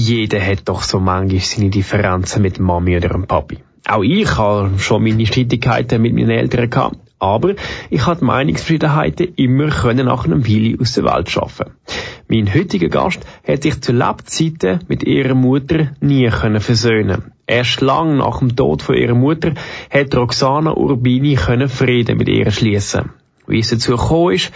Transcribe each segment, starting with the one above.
Jeder hat doch so manchmal seine Differenzen mit Mami oder dem Papi. Auch ich habe schon meine Streitigkeiten mit meinen Eltern gehabt. Aber ich habe Meinungsverschiedenheiten immer können nach einem Weile aus der Welt schaffen. Mein heutiger Gast hat sich zu Lebzeiten mit ihrer Mutter nie können versöhnen. Erst lang nach dem Tod von ihrer Mutter hat Roxana Urbini können Frieden mit ihr schließen. Wie es dazu gekommen ist,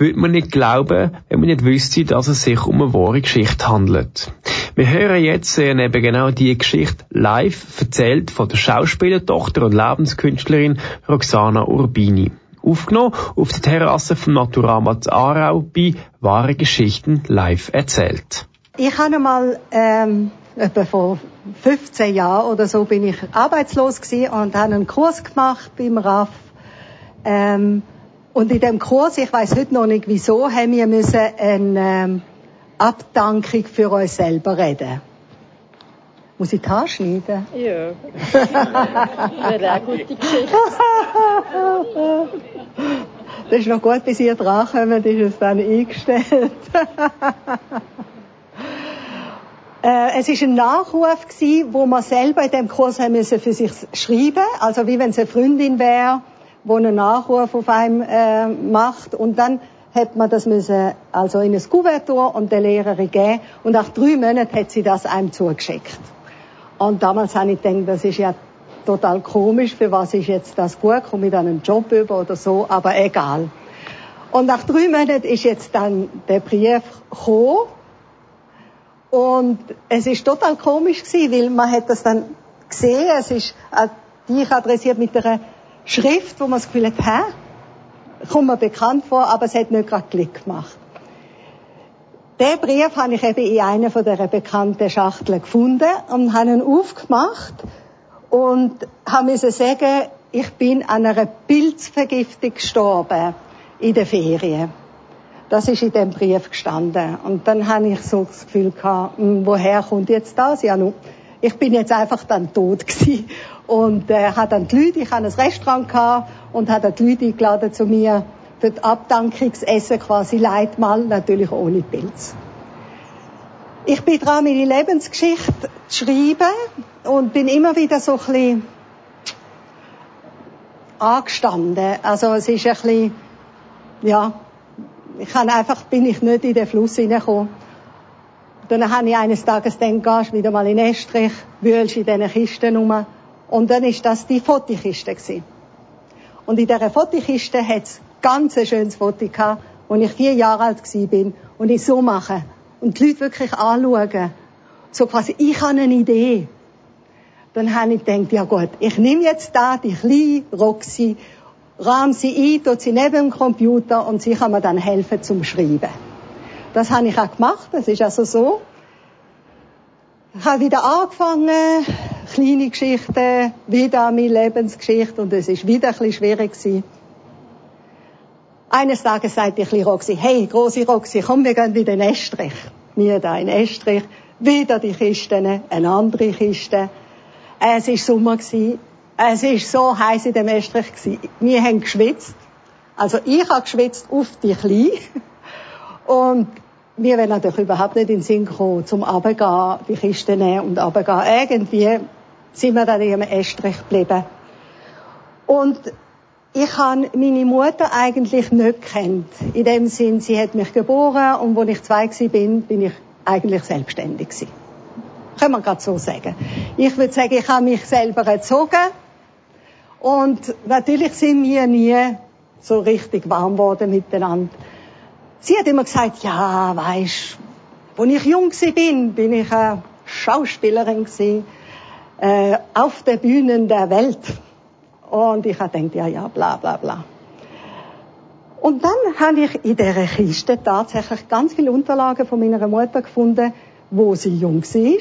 würde man nicht glauben, wenn man nicht wüsste, dass es sich um eine wahre Geschichte handelt. Wir hören jetzt äh, eben genau die Geschichte live erzählt von der Schauspielertochter und Lebenskünstlerin Roxana Urbini. Aufgenommen auf der Terrasse vom Naturama Aarau bei Wahre Geschichten live erzählt. Ich habe mal ähm, etwa vor 15 Jahren oder so bin ich arbeitslos gewesen und habe einen Kurs gemacht beim RAF. Ähm, und in dem Kurs, ich weiß heute noch nicht wieso, haben wir müssen eine ähm, Abdankung für uns selber reden. Muss ich die Haare schneiden? Ja. Wäre eine gute Geschichte. das ist noch gut, bis ihr dran kommt, ist es dann eingestellt. äh, es ist ein Nachruf gewesen, wo man selber in dem Kurs haben müssen für sich schreiben, also wie wenn es eine Freundin wäre wo einen Nachruf auf einem äh, macht. Und dann hat man das müssen also in ein Kuvertur und der Lehrerin geben. Und nach drei Monaten hat sie das einem zugeschickt. Und damals habe ich gedacht, das ist ja total komisch, für was ist jetzt das gut, komme ich dann einen Job über oder so, aber egal. Und nach drei Monaten ist jetzt dann der Brief gekommen. Und es ist total komisch gewesen, weil man hat das dann gesehen, es ist äh, dich adressiert mit einer Schrift, wo man das Gefühl hat, hä? Kommt mir bekannt vor, aber es hat nicht gerade Klick gemacht. Den Brief habe ich eben in einer von der bekannten Schachteln gefunden und habe ihn aufgemacht und habe sagen, ich bin an einer Pilzvergiftung gestorben in den Ferien. Das ist in dem Brief gestanden. Und dann habe ich so das Gefühl gehabt, hm, woher kommt jetzt das? Ja, nun, ich bin jetzt einfach dann tot gewesen und äh, hat dann die Leute, ich hatte ein Restaurant gehabt und hat dann die Leute eingeladen zu mir für das Abdankungsessen quasi Leitmal, natürlich ohne Pilz. Ich bin dran, meine Lebensgeschichte zu schreiben und bin immer wieder so ein bisschen angestanden. Also es ist ein bisschen, ja, ich kann einfach, bin ich nicht in den Fluss hineingekommen. Dann habe ich eines Tages gedacht, gehst wieder mal in Estrich, wühlst in diesen Kisten rum und dann ist das die Fotokiste gewesen. Und in dieser Fotokiste hat es ganz ein schönes Foto gehabt, als ich vier Jahre alt bin und ich so mache. Und die Leute wirklich anschauen. So quasi, ich habe eine Idee. Dann habe ich gedacht, ja gut, ich nehme jetzt da die kleine Roxy, rahm sie ein, tut sie neben dem Computer und sie kann mir dann helfen zum Schreiben. Das habe ich auch gemacht, das ist also so. Ich habe wieder angefangen, kleine Geschichten, wieder meine Lebensgeschichte und es ist wieder ein bisschen schwierig gewesen. Eines Tages sagte ich Roxy, hey, große Roxy, komm, wir gehen wieder in Estrich. Wir da in Estrich, wieder die Kisten, eine andere Kiste. Es ist Sommer gewesen. Es ist so heiß in dem Estrich gewesen. Wir haben geschwitzt. Also ich habe geschwitzt auf die Kleine. Und wir werden natürlich überhaupt nicht in den Sinn gekommen, zum Runtergehen, die Kiste nehmen und runtergehen. Irgendwie sind wir dann in einem Estrich geblieben. Und ich habe meine Mutter eigentlich nicht kennt. In dem Sinn, sie hat mich geboren und als ich zwei bin, bin ich eigentlich selbstständig gewesen. Können wir gerade so sagen. Ich würde sagen, ich habe mich selber erzogen und natürlich sind wir nie so richtig warm geworden miteinander. Sie hat immer gesagt, ja, weisst, als ich jung bin, bin ich eine Schauspielerin gewesen äh, auf der Bühne der Welt. Und ich habe gedacht, ja, ja, bla, bla, bla. Und dann habe ich in dieser Kiste tatsächlich ganz viele Unterlagen von meiner Mutter gefunden, wo sie jung war.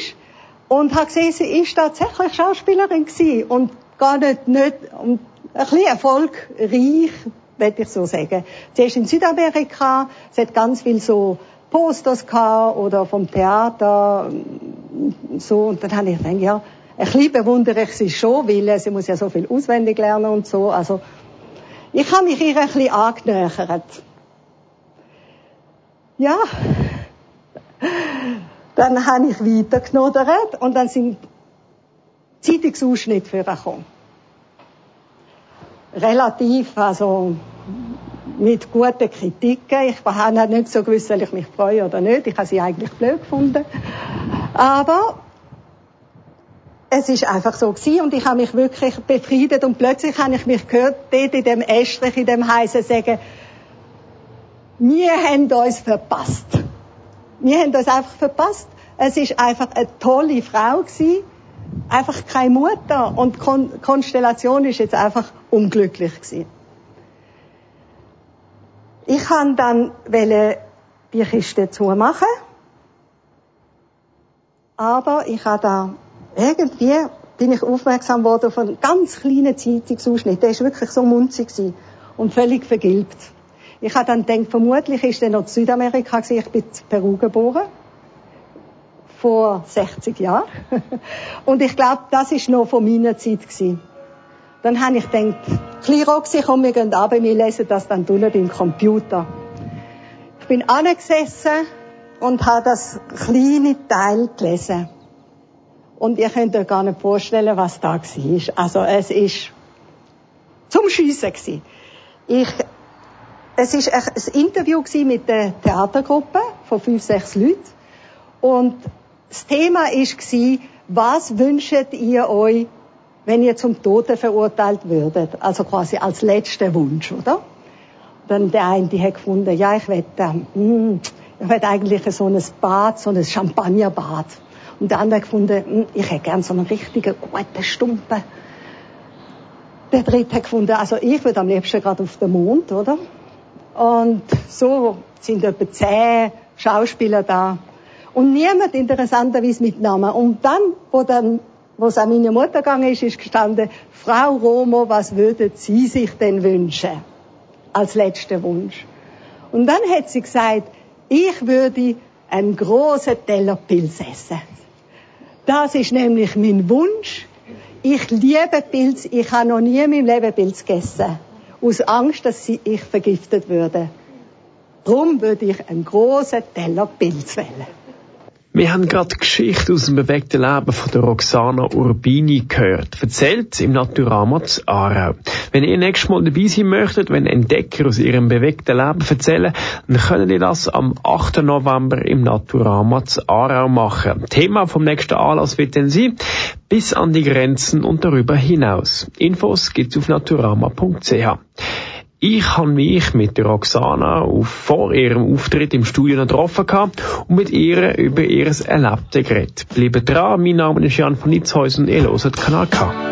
Und habe gesehen, sie ist tatsächlich Schauspielerin gewesen. Und gar nicht, nicht, und ein bisschen erfolgreich, würde ich so sagen. Sie ist in Südamerika, sie hat ganz viel so Posters gehabt oder vom Theater, so. Und dann habe ich gedacht, ja, ein bisschen bewundere ich sie schon, weil sie muss ja so viel auswendig lernen und so. Also, ich habe mich ihr ein bisschen angenähert. Ja. Dann habe ich weiter genodert und dann sind Zeitungsausschnitte für gekommen. Relativ, also mit guten Kritiken. Ich habe nicht so gewusst, soll ich mich freuen oder nicht. Ich habe sie eigentlich blöd gefunden. Aber es ist einfach so gewesen und ich habe mich wirklich befriedet und plötzlich habe ich mich gehört, dort in dem Estrich, in dem Heißen sagen, wir haben uns verpasst. Wir haben uns einfach verpasst. Es ist einfach eine tolle Frau gewesen, einfach keine Mutter und die Kon Konstellation ist jetzt einfach unglücklich gewesen. Ich kann dann die Kiste zumachen, aber ich habe da irgendwie bin ich aufmerksam worden auf einen ganz kleinen Zeitungsausschnitt. Der ist wirklich so munzig und völlig vergilbt. Ich habe dann gedacht, vermutlich ist er noch in Südamerika gewesen. Ich bin in Peru geboren. Vor 60 Jahren. Und ich glaube, das ist noch von meiner Zeit gewesen. Dann habe ich gedacht, klein Roxy, komm, wir gehen runter, wir lesen das dann unten beim Computer. Ich bin angesessen und habe das kleine Teil gelesen. Und ihr könnt euch gar nicht vorstellen, was da war. Also es ist zum Schiessen gewesen. Ich, es ist ein Interview mit der Theatergruppe von fünf, sechs Leuten. Und das Thema war, was wünscht ihr euch, wenn ihr zum Tode verurteilt würdet? Also quasi als letzter Wunsch, oder? Dann der eine, die hat gefunden, ja, ich wette, ähm, ich wette eigentlich so ein Bad, so ein Champagnerbad. Und der andere gefunden, hm, ich hätte gern so einen richtigen, guten Stumpen. Der dritte hat gefunden, also ich würde am liebsten gerade auf den Mond, oder? Und so sind etwa zehn Schauspieler da. Und niemand interessanterweise mit Namen. Und dann, wo dann, wo es an meine Mutter gegangen ist, ist gestanden, Frau Romo, was würden Sie sich denn wünschen? Als letzter Wunsch. Und dann hat sie gesagt, ich würde einen großen Teller Pilz essen. Das ist nämlich mein Wunsch. Ich liebe Pilz. Ich habe noch nie in meinem Leben Pilz gegessen. Aus Angst, dass ich vergiftet würde. Darum würde ich einen großen Teller Pilz wählen. Wir haben gerade Geschichte aus dem bewegten Leben von der Roxana Urbini gehört, erzählt im Naturama zu Aarau. Wenn ihr nächstes Mal dabei sein möchtet, wenn Entdecker aus ihrem bewegten Leben erzählen, dann könnt ihr das am 8. November im Naturama zu Aarau machen. Thema vom nächsten Anlass wird dann sein, bis an die Grenzen und darüber hinaus. Infos gibt's auf naturama.ch. Ich habe mich mit der Roxana vor ihrem Auftritt im Studio getroffen und mit ihr über ihr Erlebte geredet. Bleibt dran, mein Name ist Jan von Nitzhäusen, ihr hört Kanal K.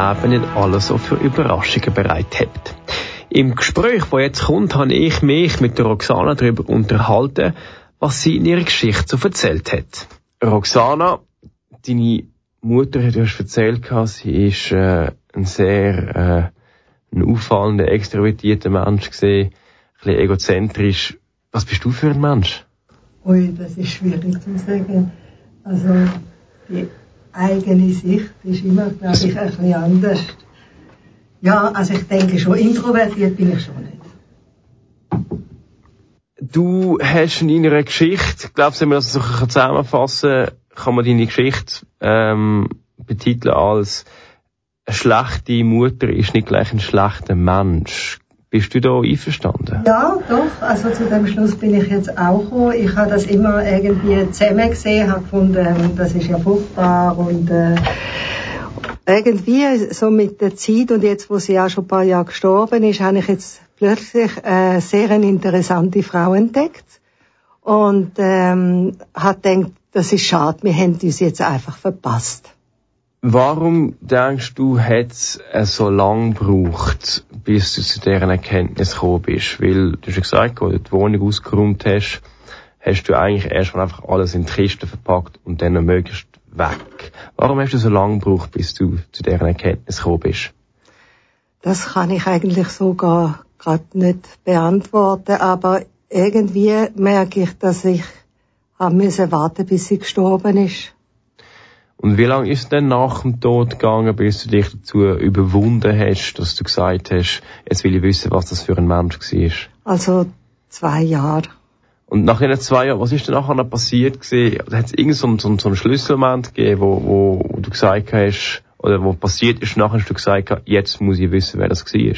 Leben nicht alles so für Überraschungen bereithält. Im Gespräch, das jetzt kommt, habe ich mich mit der Roxana darüber unterhalten, was sie in ihrer Geschichte so erzählt hat. Roxana, deine Mutter hat uns erzählt, sie ist äh, ein sehr äh, ein auffallender, extrovertierter Mensch gesehen, ein bisschen egozentrisch. Was bist du für ein Mensch? Ui, das ist schwierig zu sagen. Also die eigene Sicht ist immer, glaube ich, ein bisschen anders. Ja, also ich denke schon, introvertiert bin ich schon nicht. Du hast in deiner Geschichte, glaubst du, wenn man das so zusammenfassen kann man deine Geschichte ähm, betiteln als eine schlechte Mutter ist nicht gleich ein schlechter Mensch. Bist du da einverstanden? Ja, doch. Also zu dem Schluss bin ich jetzt auch gekommen. Ich habe das immer irgendwie zusammen gesehen, habe gefunden, das ist ja furchtbar und äh, irgendwie so mit der Zeit und jetzt, wo sie auch schon ein paar Jahre gestorben ist, habe ich jetzt plötzlich äh, sehr eine interessante Frau entdeckt und ähm, habe gedacht, das ist schade, wir haben uns jetzt einfach verpasst. Warum denkst du, hat es so lange gebraucht, bis du zu deren Erkenntnis gekommen bist? Weil, du hast ja gesagt, als du die Wohnung ausgeräumt hast, hast du eigentlich erstmal einfach alles in die Kiste verpackt und dann möglichst weg. Warum hast du so lange gebraucht, bis du zu deren Erkenntnis gekommen bist? Das kann ich eigentlich sogar gerade nicht beantworten, aber irgendwie merke ich, dass ich haben müssen warten, bis sie gestorben ist. Und wie lange ist es denn nach dem Tod gegangen, bis du dich dazu überwunden hast, dass du gesagt hast, jetzt will ich wissen, was das für ein Mensch war? Also zwei Jahre. Und nach den zwei Jahren, was ist denn nachher noch passiert gewesen? Hat es irgendeinen so, so, so einen Schlüsselmoment gegeben, wo, wo, wo du gesagt hast, oder wo passiert ist, nachher hast du gesagt, jetzt muss ich wissen, wer das war?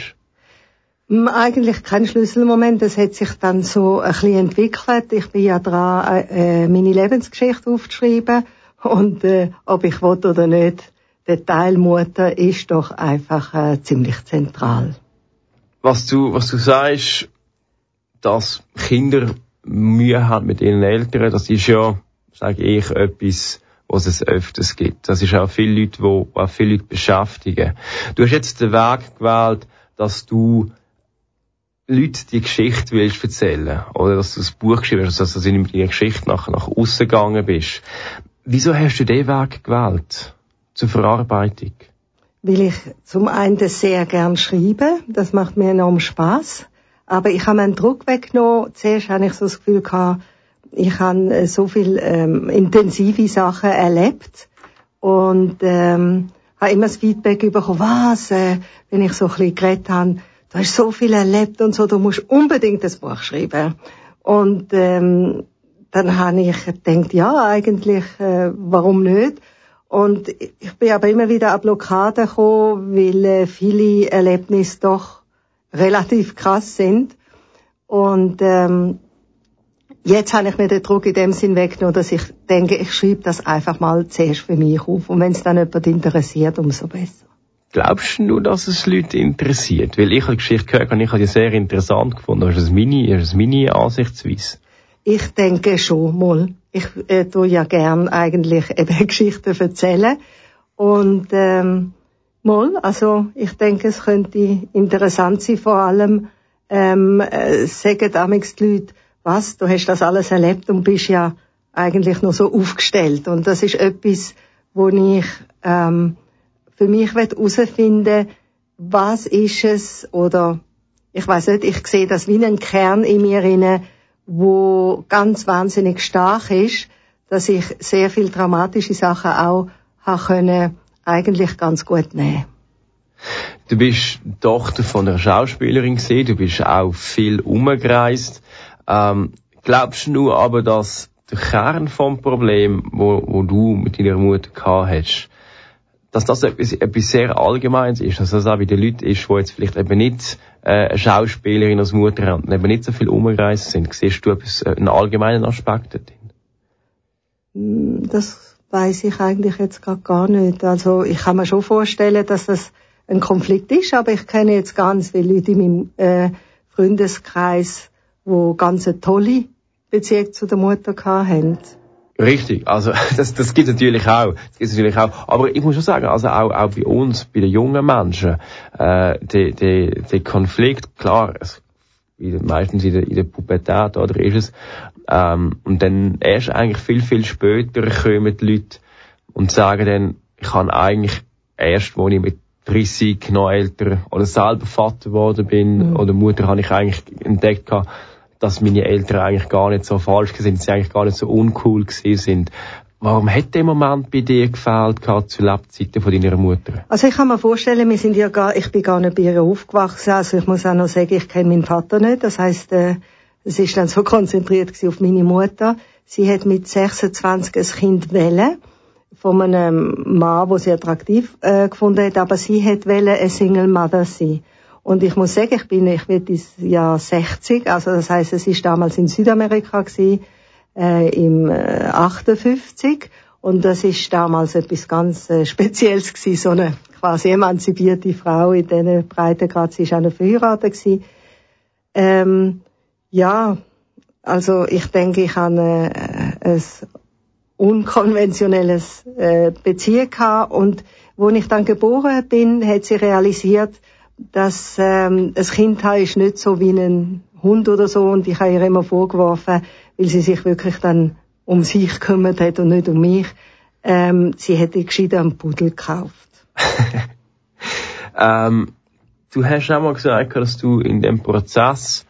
Hm, eigentlich kein Schlüsselmoment, das hat sich dann so ein bisschen entwickelt. Ich bin ja dran, äh, meine Lebensgeschichte aufzuschreiben und äh, ob ich will oder nicht, der Teil ist doch einfach äh, ziemlich zentral. Was du, was du sagst, dass Kinder Mühe haben mit ihren Eltern, das ist ja, sage ich, etwas, was es öfters gibt. Das ist auch viele Leute, wo auch viele Leute beschäftigen. Du hast jetzt den Weg gewählt, dass du Leute die Geschichte willst erzählen oder dass du das Buch geschrieben hast, dass du in deiner Geschichte nach, nach außen gegangen bist. Wieso hast du den Weg gewählt zur Verarbeitung? Weil ich zum einen sehr gern schreibe, das macht mir enorm Spaß. Aber ich habe meinen Druck weggenommen. Zuerst hatte ich so das Gefühl gehabt, ich habe äh, so viel ähm, intensive Sachen erlebt und ähm, habe immer das Feedback bekommen, was, äh, wenn ich so ein bisschen geredet habe, du hast so viel erlebt und so, du musst unbedingt das Buch schreiben. Und ähm, dann habe ich gedacht, ja, eigentlich, äh, warum nicht? Und ich bin aber immer wieder an Blockaden gekommen, weil äh, viele Erlebnisse doch relativ krass sind. Und ähm, jetzt habe ich mir den Druck in dem Sinn weggenommen, dass ich denke, ich schreibe das einfach mal zuerst für mich auf. Und wenn es dann jemand interessiert, umso besser. Glaubst du, dass es Leute interessiert? Weil ich habe die Geschichte gehört und ich habe die sehr interessant gefunden. Ist das meine, ist das meine Ansichtsweise? Ich denke schon mal. Ich äh, tue ja gern eigentlich eben Geschichten erzählen. Und ähm, mal, also ich denke, es könnte interessant sein, vor allem ähm, äh, sagen damals die Leute, was, du hast das alles erlebt und bist ja eigentlich nur so aufgestellt. Und das ist etwas, wo ich ähm, für mich herausfinden was ist es oder ich weiß nicht, ich sehe das wie einen Kern in mir inne, wo ganz wahnsinnig stark ist, dass ich sehr viel dramatische Sachen auch habe können eigentlich ganz gut nehmen. Du bist Tochter von einer Schauspielerin gesehen, du bist auch viel umgereist. Ähm, glaubst du aber, dass der Kern vom Problem, wo, wo du mit deiner Mutter gehabt hast, dass das etwas, etwas sehr Allgemeines ist, dass das auch bei den Leuten ist, die jetzt vielleicht eben nicht äh, eine Schauspielerin als Mutter eben nicht so viel umgereist sind. Siehst du etwas, äh, einen allgemeinen Aspekt drin? Hm, das weiß ich eigentlich jetzt gerade gar nicht. Also ich kann mir schon vorstellen, dass das ein Konflikt ist, aber ich kenne jetzt ganz viele Leute in meinem äh, Freundeskreis, wo ganz eine tolle Beziehung zu der Mutter haben. Richtig, also das, das gibt natürlich auch, das gibt's natürlich auch. Aber ich muss schon sagen, also auch, auch bei uns, bei den jungen Menschen, äh, der der der Konflikt, klar, es, meistens in der, in der Pubertät oder ist es, ähm, und dann erst eigentlich viel viel später kommen die Leute und sagen dann, ich kann eigentlich erst, wo ich mit 30 noch älter oder selber Vater geworden bin mhm. oder Mutter, habe ich eigentlich entdeckt gehabt, dass meine Eltern eigentlich gar nicht so falsch sind, sie eigentlich gar nicht so uncool gewesen sind. Warum hat der Moment bei dir gefehlt gehabt zu Lebzeiten von deiner Mutter? Also ich kann mir vorstellen, wir sind ja gar, ich bin gar nicht bei ihr aufgewachsen. Also ich muss auch noch sagen, ich kenne meinen Vater nicht. Das heißt, äh, es ist dann so konzentriert auf meine Mutter. Sie hat mit 26 ein Kind wählen von einem Mann, der sie attraktiv äh, gefunden hat, aber sie hat wählen eine Single Mother sein. Und ich muss sagen, ich bin, ich werde dieses Jahr 60, also das heißt, es ist damals in Südamerika gewesen, äh, im äh, 58 und das ist damals etwas ganz äh, Spezielles gewesen, so eine quasi emanzipierte Frau in diesen Breitengrad, sie ist auch noch verheiratet gewesen. Ähm, ja, also ich denke, ich habe äh, ein unkonventionelles äh, Beziehung gehabt. Und wo ich dann geboren bin, hat sie realisiert, dass ähm, das Kind ist nicht so wie ein Hund oder so und ich habe ihr immer vorgeworfen, weil sie sich wirklich dann um sich gekümmert hat und nicht um mich. Ähm, sie hätte gescheiter einen Pudel gekauft. ähm, du hast auch mal gesagt, dass du in dem Prozess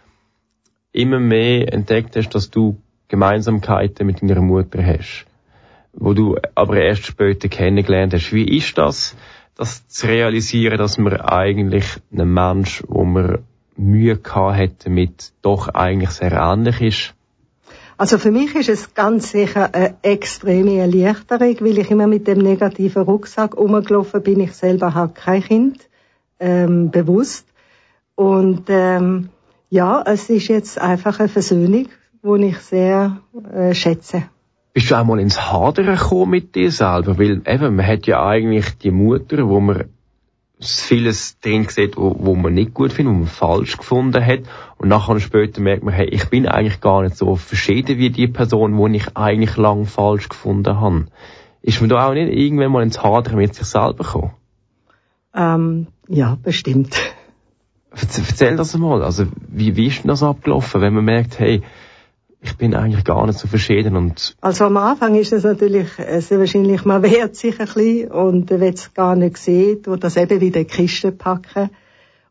immer mehr entdeckt hast, dass du Gemeinsamkeiten mit deiner Mutter hast, wo du aber erst später kennengelernt hast. Wie ist das? Das zu realisieren, dass man eigentlich einen Mensch, wo man Mühe gehabt hätte mit, doch eigentlich sehr ähnlich ist? Also für mich ist es ganz sicher eine extreme Erleichterung, weil ich immer mit dem negativen Rucksack rumgelaufen bin. Ich selber habe kein Kind, ähm, bewusst. Und ähm, ja, es ist jetzt einfach eine Versöhnung, die ich sehr äh, schätze. Bist du auch mal ins Hadern gekommen mit dir selber? Weil eben, man hat ja eigentlich die Mutter, wo man vieles drin sieht, wo, wo man nicht gut findet, wo man falsch gefunden hat. Und nachher später merkt man, hey, ich bin eigentlich gar nicht so verschieden wie die Person, die ich eigentlich lang falsch gefunden habe. Ist man da auch nicht irgendwann mal ins Hadern mit sich selber gekommen? Ähm, ja, bestimmt. Erzähl das mal. Also, wie, wie ist denn das abgelaufen, wenn man merkt, hey, ich bin eigentlich gar nicht so verschieden und... Also am Anfang ist es natürlich sehr wahrscheinlich, man wehrt sich ein bisschen und wenn es gar nicht sieht, wo das eben wieder in die Kiste packen.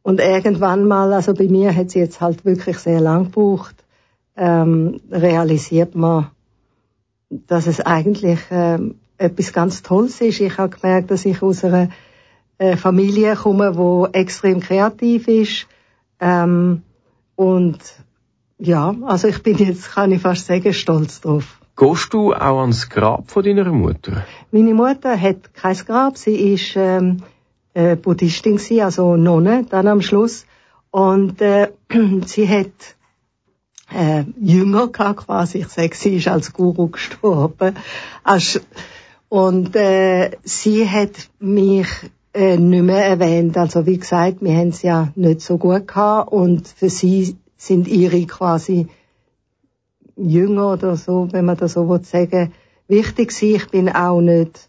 Und irgendwann mal, also bei mir hat es jetzt halt wirklich sehr lang gebraucht, ähm, realisiert man, dass es eigentlich ähm, etwas ganz Tolles ist. Ich habe gemerkt, dass ich aus einer äh, Familie komme, wo extrem kreativ ist ähm, und ja, also ich bin jetzt, kann ich fast sagen, stolz drauf. Gehst du auch ans Grab von deiner Mutter? Meine Mutter hat kein Grab. Sie ist ähm, äh, Buddhistin gewesen, also Nonne dann am Schluss. Und äh, sie hat äh, Jünger gehabt, quasi. Ich sage, sie ist als Guru gestorben. Und äh, sie hat mich äh, nicht mehr erwähnt. Also wie gesagt, wir haben es ja nicht so gut gehabt und für sie sind ihre quasi Jünger oder so, wenn man das so will sagen, wichtig sie. Ich bin auch nicht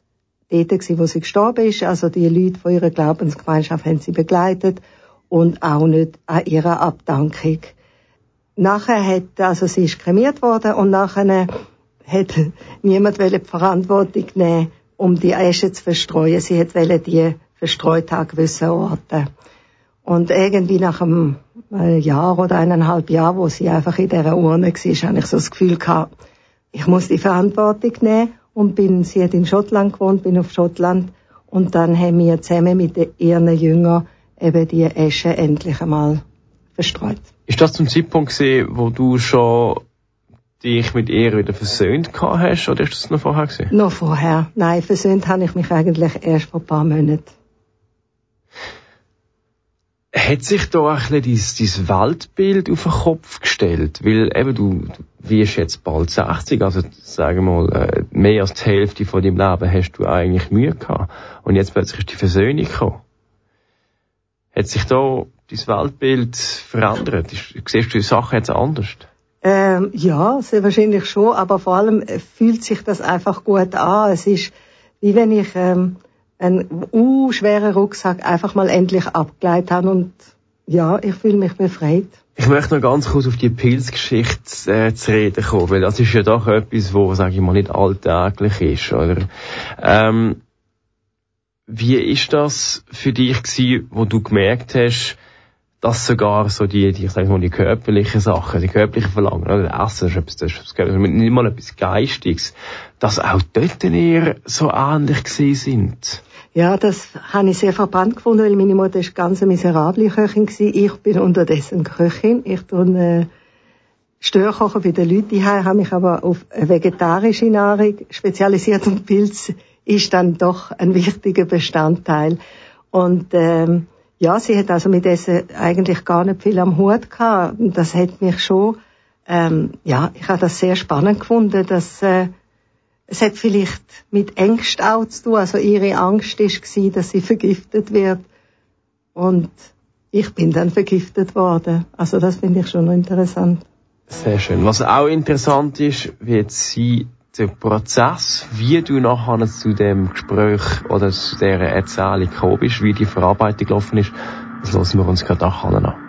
dort gewesen, wo sie gestorben ist. Also die Leute von ihrer Glaubensgemeinschaft haben sie begleitet und auch nicht an ihrer Abdankung. Nachher hat, also sie ist kremiert worden und nachher hat niemand die Verantwortung nehmen, um die Asche zu verstreuen. Sie hat die verstreut an gewissen Orten. Und irgendwie nach einem Jahr oder eineinhalb Jahr, wo sie einfach in dieser Urne war, habe ich so das Gefühl gehabt, ich muss die Verantwortung nehmen und bin, sie hat in Schottland gewohnt, bin auf Schottland und dann haben wir zusammen mit ihren Jüngern eben die Esche endlich einmal verstreut. Ist das zum Zeitpunkt gesehen, wo du schon dich mit ihr wieder versöhnt hast, oder ist das noch vorher gesehen? Noch vorher. Nein, versöhnt habe ich mich eigentlich erst vor ein paar Monaten hat sich da ein bisschen dein, Weltbild auf den Kopf gestellt? Weil eben du, wirst jetzt bald 60, also sagen wir mal, äh, mehr als die Hälfte von deinem Leben hast du eigentlich Mühe gehabt. Und jetzt plötzlich ist die Versöhnung gekommen. Hat sich da dein Weltbild verändert? Ist, siehst du die Sachen jetzt anders? Ähm, ja, sehr wahrscheinlich schon, aber vor allem fühlt sich das einfach gut an. Es ist wie wenn ich ähm, einen uh, schweren Rucksack einfach mal endlich abgeleitet habe und ja, ich fühle mich befreit. Ich möchte noch ganz kurz auf die Pilzgeschichte äh, zu reden kommen, weil das ist ja doch etwas, wo, sage ich mal, nicht alltäglich ist, oder? Ähm, wie ist das für dich gewesen, wo du gemerkt hast, dass sogar so die, die ich sage mal, die körperlichen Sachen, die körperlichen Verlangen, oder Essen ist etwas, das ist nicht mal etwas Geistiges, dass auch dort eher so ähnlich gewesen sind? Ja, das habe ich sehr verbannt gefunden, weil meine Mutter ist ganz eine miserable Köchin gewesen. Ich bin unterdessen Köchin. Ich tue äh, Störkochen bei den Leuten Ich habe mich aber auf vegetarische Nahrung spezialisiert und Pilz ist dann doch ein wichtiger Bestandteil. Und ähm, ja, sie hat also mit Essen eigentlich gar nicht viel am Hut gehabt. Das hat mich schon, ähm, ja, ich habe das sehr spannend gefunden, dass äh, es hat vielleicht mit Ängst auch zu tun. Also ihre Angst war, dass sie vergiftet wird. Und ich bin dann vergiftet worden. Also das finde ich schon interessant. Sehr schön. Was auch interessant ist, wird sie der Prozess, wie du nachher zu dem Gespräch oder zu dieser Erzählung gekommen bist, wie die Verarbeitung gelaufen ist, das lassen wir uns gerade nachher an.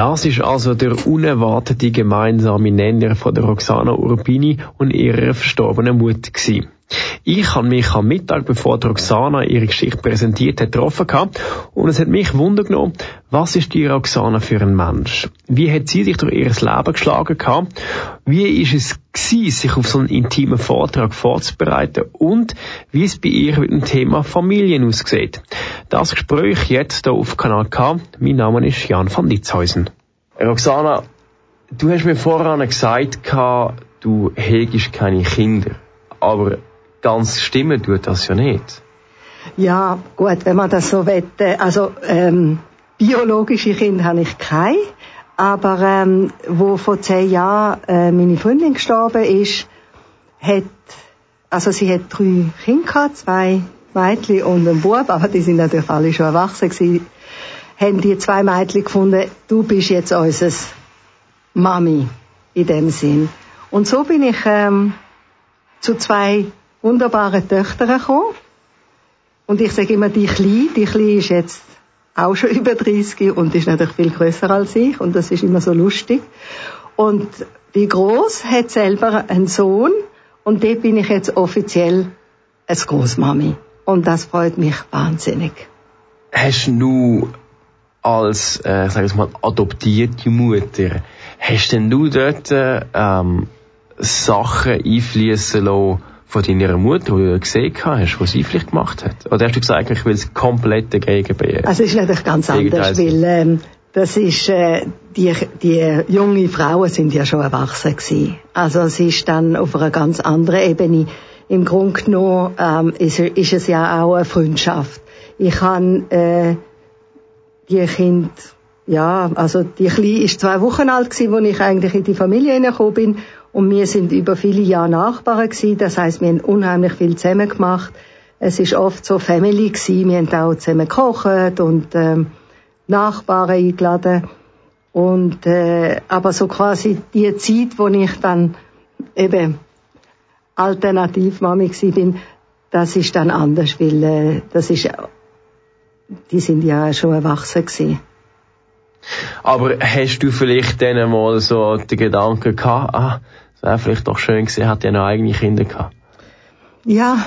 Das ist also der unerwartete gemeinsame Nenner von der Roxana Urbini und ihrer verstorbenen Mutter. Ich habe mich am Mittag, bevor Roxana ihre Geschichte präsentiert hat, getroffen gehabt, und es hat mich Wunder genommen, was ist die Roxana für ein Mensch? Wie hat sie sich durch ihr Leben geschlagen gehabt? Wie ist es gewesen, sich auf so einen intimen Vortrag vorzubereiten und wie es bei ihr mit dem Thema Familien aussieht? Das Gespräch jetzt hier auf Kanal K. Mein Name ist Jan van Litzhäusen. Roxana, du hast mir vorhin gesagt, du hegst keine Kinder, aber ganz stimmen tut das ja nicht. Ja, gut, wenn man das so wette. Also ähm, biologische Kinder habe ich keine, aber ähm, wo vor zehn Jahren äh, meine Freundin gestorben ist, hat also sie hat drei Kinder gehabt, zwei Mädchen und einen Bub, aber die sind natürlich alle schon erwachsen gewesen, haben die zwei Mädchen gefunden, du bist jetzt unser Mami in dem Sinn. Und so bin ich ähm, zu zwei wunderbaren Töchter gekommen. Und ich sage immer, die Kleine, die Kleine ist jetzt auch schon über 30 und ist natürlich viel größer als ich und das ist immer so lustig. Und die Groß hat selber einen Sohn und dort bin ich jetzt offiziell als Großmami. Und das freut mich wahnsinnig. Hast du als, äh, sag ich mal, adoptierte Mutter, hast denn du dort äh, ähm, Sachen einfließen lassen, von deiner Mutter, die du gesehen hast, was sie vielleicht gemacht hat? Oder hast du gesagt, ich will es komplett dagegen bei Also es ist natürlich ganz anders, weil ähm, das ist, äh, die, die junge Frauen sind ja schon erwachsen gewesen. Also es ist dann auf einer ganz anderen Ebene. Im Grunde genommen ähm, ist, ist es ja auch eine Freundschaft. Ich habe äh, die Kind, ja, also die Kleine ist zwei Wochen alt gewesen, als ich eigentlich in die Familie hineingekommen bin und wir sind über viele Jahre Nachbarn gewesen. Das heißt, wir haben unheimlich viel zusammen gemacht. Es ist oft so Family gewesen. Wir haben auch zusammen gekocht und ähm, Nachbarn eingeladen. Und äh, aber so quasi die Zeit, wo ich dann eben Alternativmami gsi bin, das ist dann anders, weil äh, das ist, die sind ja schon erwachsen gewesen. Aber hast du vielleicht dann mal so den Gedanken gehabt, ah, es wäre vielleicht doch schön gewesen, hat ja noch eigene Kinder gehabt? Ja,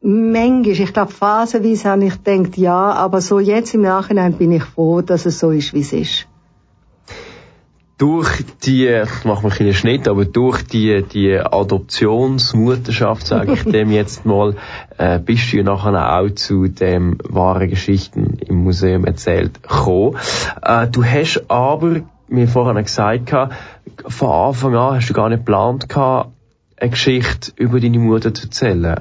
manchmal. Ich glaube, phasenweise habe ich gedacht, ja, aber so jetzt im Nachhinein bin ich froh, dass es so ist, wie es ist durch die, ich mache mal einen Schnitt, aber durch die, die Adoptionsmutterschaft, sage ich dem jetzt mal, äh, bist du ja nachher auch zu dem wahren Geschichten im Museum erzählt gekommen. Äh, du hast aber, mir vorhin gesagt, von Anfang an hast du gar nicht geplant gehabt, eine Geschichte über deine Mutter zu erzählen.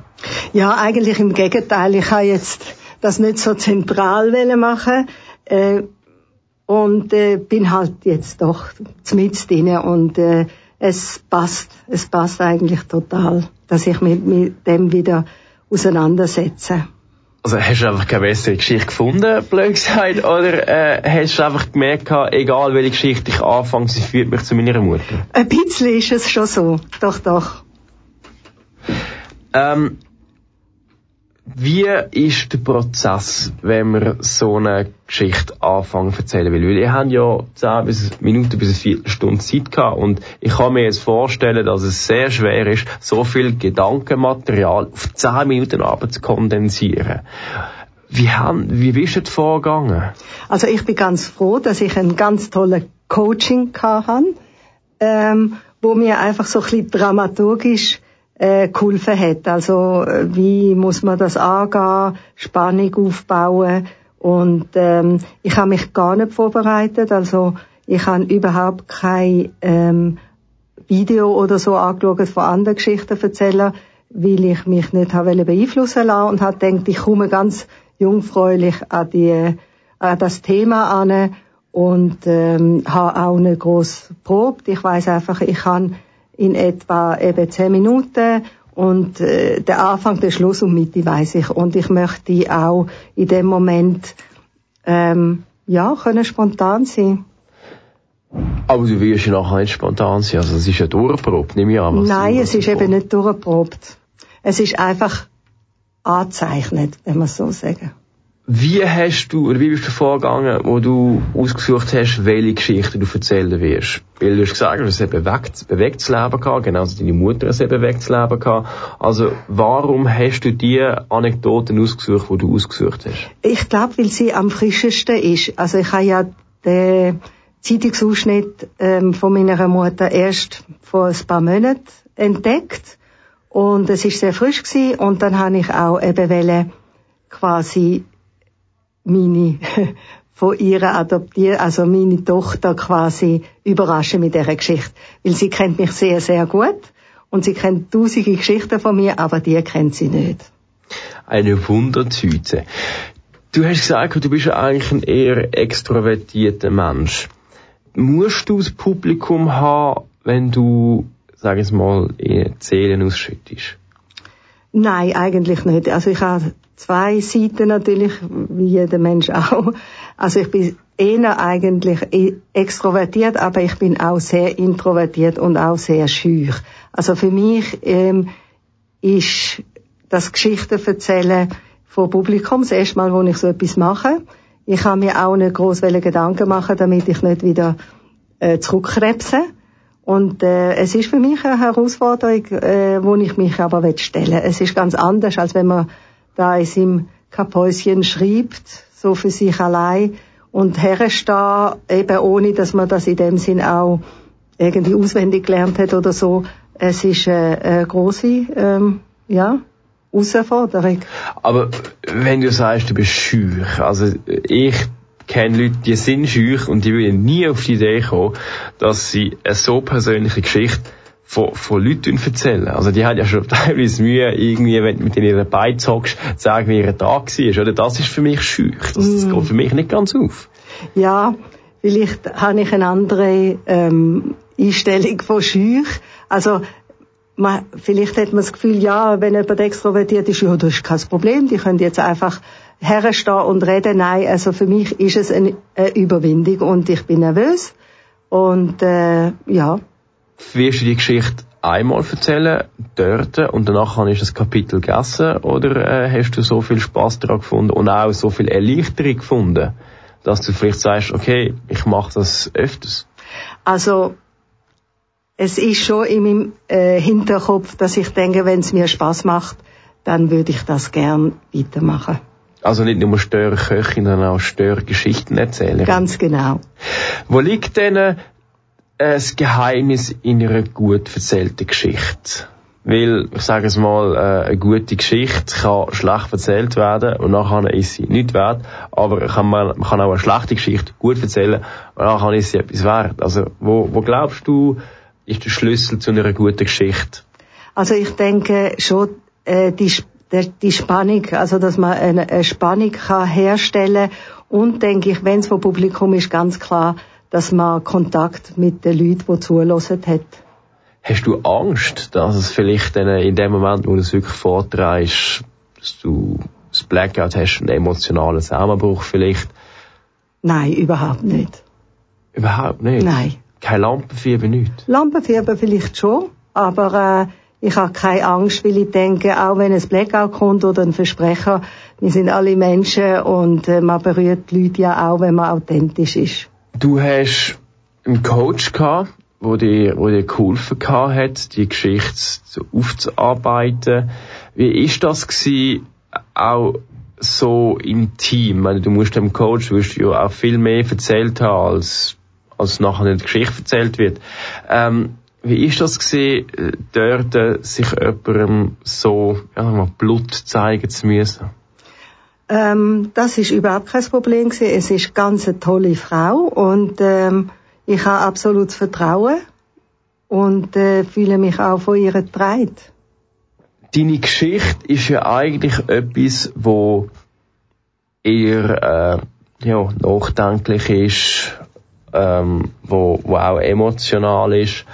Ja, eigentlich im Gegenteil. Ich habe jetzt das nicht so zentral machen. Äh, und äh, bin halt jetzt doch mit drin und äh, es passt, es passt eigentlich total, dass ich mich mit dem wieder auseinandersetze. Also hast du einfach keine bessere Geschichte gefunden, blöd gesagt, oder äh, hast du einfach gemerkt, egal welche Geschichte ich anfange, sie führt mich zu meiner Mutter? Ein bisschen ist es schon so, doch, doch. Ähm, wie ist der Prozess, wenn man so eine Geschichte anfangen zu erzählen will? Weil ihr habt ja 10 bis Minuten bis eine Viertelstunde Zeit gehabt und ich kann mir jetzt vorstellen, dass es sehr schwer ist, so viel Gedankenmaterial auf 10 Minuten Arbeit zu kondensieren. Wie, haben, wie bist du vorgegangen? Also ich bin ganz froh, dass ich ein ganz tolles Coaching hatte, ähm, wo mir einfach so ein bisschen dramaturgisch äh, geholfen hat. Also äh, wie muss man das angehen, Spannung aufbauen und ähm, ich habe mich gar nicht vorbereitet. Also ich habe überhaupt kein ähm, Video oder so angeschaut von anderen Geschichten erzählen, weil ich mich nicht habe beeinflussen lassen und habe gedacht, ich komme ganz jungfräulich an, die, an das Thema an und ähm, habe auch nicht groß probt. Ich weiß einfach, ich kann in etwa eben zehn Minuten und äh, der Anfang, der Schluss und Mitte weiß ich. Und ich möchte auch in dem Moment ähm, ja können spontan sein. Aber du wirst ja nachher nicht spontan sein, also es ist ja durchprobt, nehme ich an. Nein, es ist eben nicht durchprobt. Es ist einfach angezeichnet, wenn man so sagen. Wie hast du, oder wie bist du vorgegangen, wo du ausgesucht hast, welche Geschichte du erzählen wirst? Weil du hast gesagt, du hast ein bewegt, bewegtes Leben gehabt, genauso deine Mutter ein bewegtes Leben gehabt. Also, warum hast du die Anekdoten ausgesucht, die du ausgesucht hast? Ich glaube, weil sie am frischesten ist. Also, ich habe ja den Zeitungsausschnitt ähm, von meiner Mutter erst vor ein paar Monaten entdeckt. Und es ist sehr frisch gewesen. Und dann habe ich auch eben wollen, quasi meine von ihrer adoptiert, also meine Tochter quasi überraschen mit dieser Geschichte. Weil sie kennt mich sehr, sehr gut und sie kennt tausende Geschichten von mir, aber die kennt sie nicht. Eine Wundertüte. Du hast gesagt, du bist eigentlich ein eher extrovertierter Mensch. Musst du das Publikum haben, wenn du, sag ich mal, Zählen ausschüttest? Nein, eigentlich nicht. Also ich habe zwei Seiten natürlich, wie jeder Mensch auch. Also ich bin eher eigentlich e- extrovertiert, aber ich bin auch sehr introvertiert und auch sehr schüch. Also für mich ähm, ist das Geschichten erzählen vor Publikum das erste Mal, wo ich so etwas mache. Ich habe mir auch nicht groß Gedanken machen, damit ich nicht wieder äh, zurückkrebse. Und äh, es ist für mich eine Herausforderung, äh, wo ich mich aber stellen Es ist ganz anders, als wenn man da in seinem Kapäuschen schreibt, so für sich allein und herstehen, eben ohne, dass man das in dem Sinn auch irgendwie auswendig gelernt hat oder so. Es ist eine, eine große, ähm, ja, Herausforderung. Aber wenn du sagst, du bist schüch, also ich kenne Leute, die sind schüch und die würden nie auf die Idee kommen, dass sie eine so persönliche Geschichte von, von Leuten erzählen. Also die haben ja schon teilweise Mühe, irgendwie, wenn du mit ihnen dabei zockst, zu sagen, wie ihr Tag war. Oder das ist für mich schüch. Das, das mm. geht für mich nicht ganz auf. Ja, vielleicht habe ich eine andere ähm, Einstellung von schüch. Also man, vielleicht hat man das Gefühl, ja, wenn jemand extrovertiert ist, ja, das ist kein Problem, die können jetzt einfach herstehen und reden. Nein, also für mich ist es eine, Überwindung und ich bin nervös und äh, ja, wirst du die Geschichte einmal erzählen, dort, und danach ich das Kapitel gegessen, oder äh, hast du so viel Spaß daran gefunden und auch so viel Erleichterung gefunden, dass du vielleicht sagst, okay, ich mache das öfters? Also, es ist schon in meinem äh, Hinterkopf, dass ich denke, wenn es mir Spaß macht, dann würde ich das gern weitermachen. Also nicht nur Störköchin, sondern auch Störgeschichten erzählen. Ganz genau. Wo liegt denn das Geheimnis in einer gut erzählten Geschichte. Weil, ich sage es mal, äh, eine gute Geschichte kann schlecht erzählt werden und nachher ist sie nicht wert, aber kann man, man kann auch eine schlechte Geschichte gut erzählen und nachher ist sie etwas wert. Also, wo, wo glaubst du, ist der Schlüssel zu einer guten Geschichte? Also ich denke schon, äh, die, die Spannung, also dass man eine, Spannung kann herstellen und denke ich, wenn es vom Publikum ist, ganz klar, dass man Kontakt mit den Leuten, die zulassen hat. Hast du Angst, dass es vielleicht in dem Moment, wo du es wirklich vorträgst, dass du das Blackout hast, einen emotionalen Zusammenbruch vielleicht? Nein, überhaupt nicht. Überhaupt nicht? Nein. Kein Lampenfieber, nicht? Lampenfieber vielleicht schon, aber äh, ich habe keine Angst, weil ich denke, auch wenn ein Blackout kommt oder ein Versprecher, wir sind alle Menschen und äh, man berührt die Leute ja auch, wenn man authentisch ist. Du hast einen Coach gehabt, wo dir, wo dir geholfen hat, die Geschichte aufzuarbeiten. Wie ist das gewesen, auch so im Team? meine, du musst dem Coach, du ja auch viel mehr erzählt haben, als, als nachher in der Geschichte erzählt wird. Ähm, wie ist das gewesen, dort sich jemandem so, ja, mal Blut zeigen zu müssen? Ähm, das ist überhaupt kein Problem gewesen. Es ist ganz eine tolle Frau und ähm, ich habe absolutes Vertrauen und äh, fühle mich auch von ihr getragen. Deine Geschichte ist ja eigentlich etwas, wo eher äh, ja, nachdenklich ist, ähm, wo, wo auch emotional ist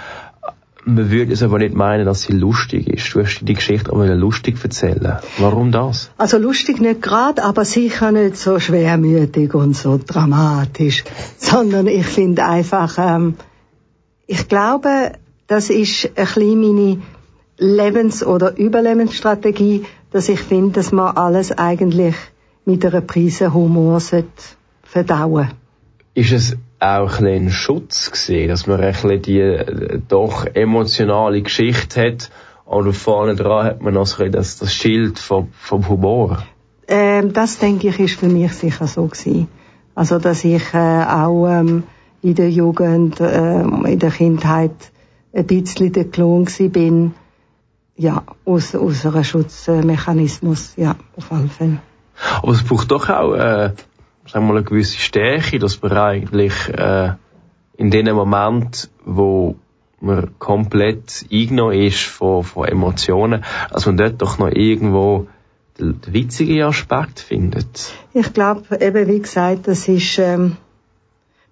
man würde es aber nicht meinen, dass sie lustig ist. Du hast die Geschichte aber lustig erzählen. Warum das? Also lustig nicht gerade, aber sicher nicht so schwermütig und so dramatisch, sondern ich finde einfach, ähm, ich glaube, das ist ein bisschen meine Lebens- oder Überlebensstrategie, dass ich finde, dass man alles eigentlich mit einer Prise Humor verdauen Ist es auch ein, ein Schutz gesehen, dass man ein bisschen die äh, doch emotionale Geschichte hat und vorne dran hat man noch so das, das Schild vom, vom Humor? Ähm, das denke ich ist für mich sicher so gewesen. Also dass ich äh, auch ähm, in der Jugend, äh, in der Kindheit ein bisschen der Klon bin, ja, aus, aus einem Schutzmechanismus, ja, auf alle Fälle. Aber es braucht doch auch, äh, sagen wir mal, eine gewisse Stärke, dass man eigentlich äh, in dem Moment, wo man komplett eingenommen ist von, von Emotionen, dass man dort doch noch irgendwo den, den witzigen Aspekt findet. Ich glaube, eben wie gesagt, das ist ähm,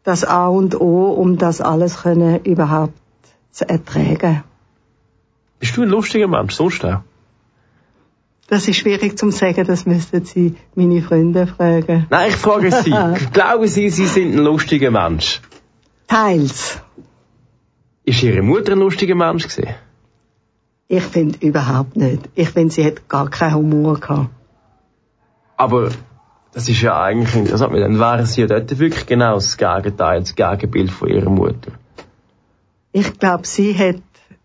das A und O, um das alles können überhaupt zu ertragen. Bist du ein lustiger Mensch, sonst auch? Das ist schwierig zu sagen, das müssten Sie meine Freunde fragen. Nein, ich frage Sie. Glauben Sie, Sie sind ein lustiger Mensch? Teils. Ist Ihre Mutter ein lustiger Mensch gewesen? Ich finde überhaupt nicht. Ich finde, sie hat gar keinen Humor gehabt. Aber das ist ja eigentlich interessant, dann wären Sie ja dort wirklich genau das Gegenteil, das Gegenbild von Ihrer Mutter. Ich glaube, sie hat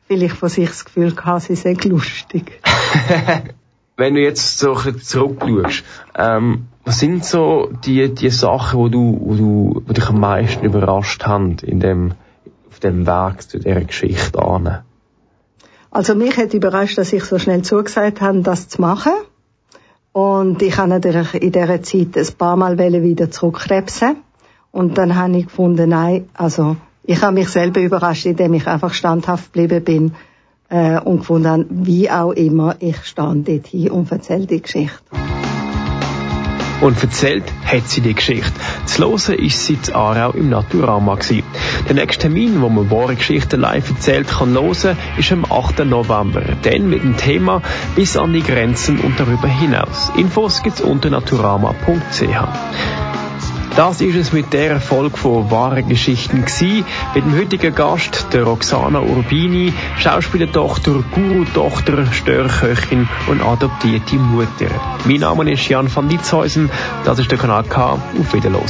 vielleicht von sich das Gefühl gehabt, sie sei lustig. Wenn du jetzt so ein zurückschaust, ähm, was sind so die, die Sachen, wo du, wo du, wo dich am meisten überrascht haben in dem, auf dem Weg zu dieser Geschichte an? Also mich hat überrascht, dass ich so schnell zugesagt habe, das zu machen. Und ich habe natürlich in dieser Zeit ein paar Mal wieder zurückkrebsen. Und dann habe ich gefunden, nein, also ich habe mich selber überrascht, indem ich einfach standhaft geblieben bin äh, und gefunden habe, wie auch immer, ich stand dort hin und erzähle die Geschichte. Und erzählt hat sie die Geschichte. Zu hören ist sie zu Aarau im Naturama gewesen. Der nächste Termin, wo man wahre Geschichten live erzählt kann hören, ist am 8. November. Dann mit dem Thema bis an die Grenzen und darüber hinaus. Infos gibt's unter naturama.ch. Das ist es mit der Folge von wahren Geschichten gsi. Mit dem heutigen Gast, der Roxana Urbini, Schauspielertochter, Guru-Tochter, Störköchin und adoptierte Mutter. Mein Name ist Jan van Ditzhäusen. Das ist der Kanal K. Auf Wiederhören.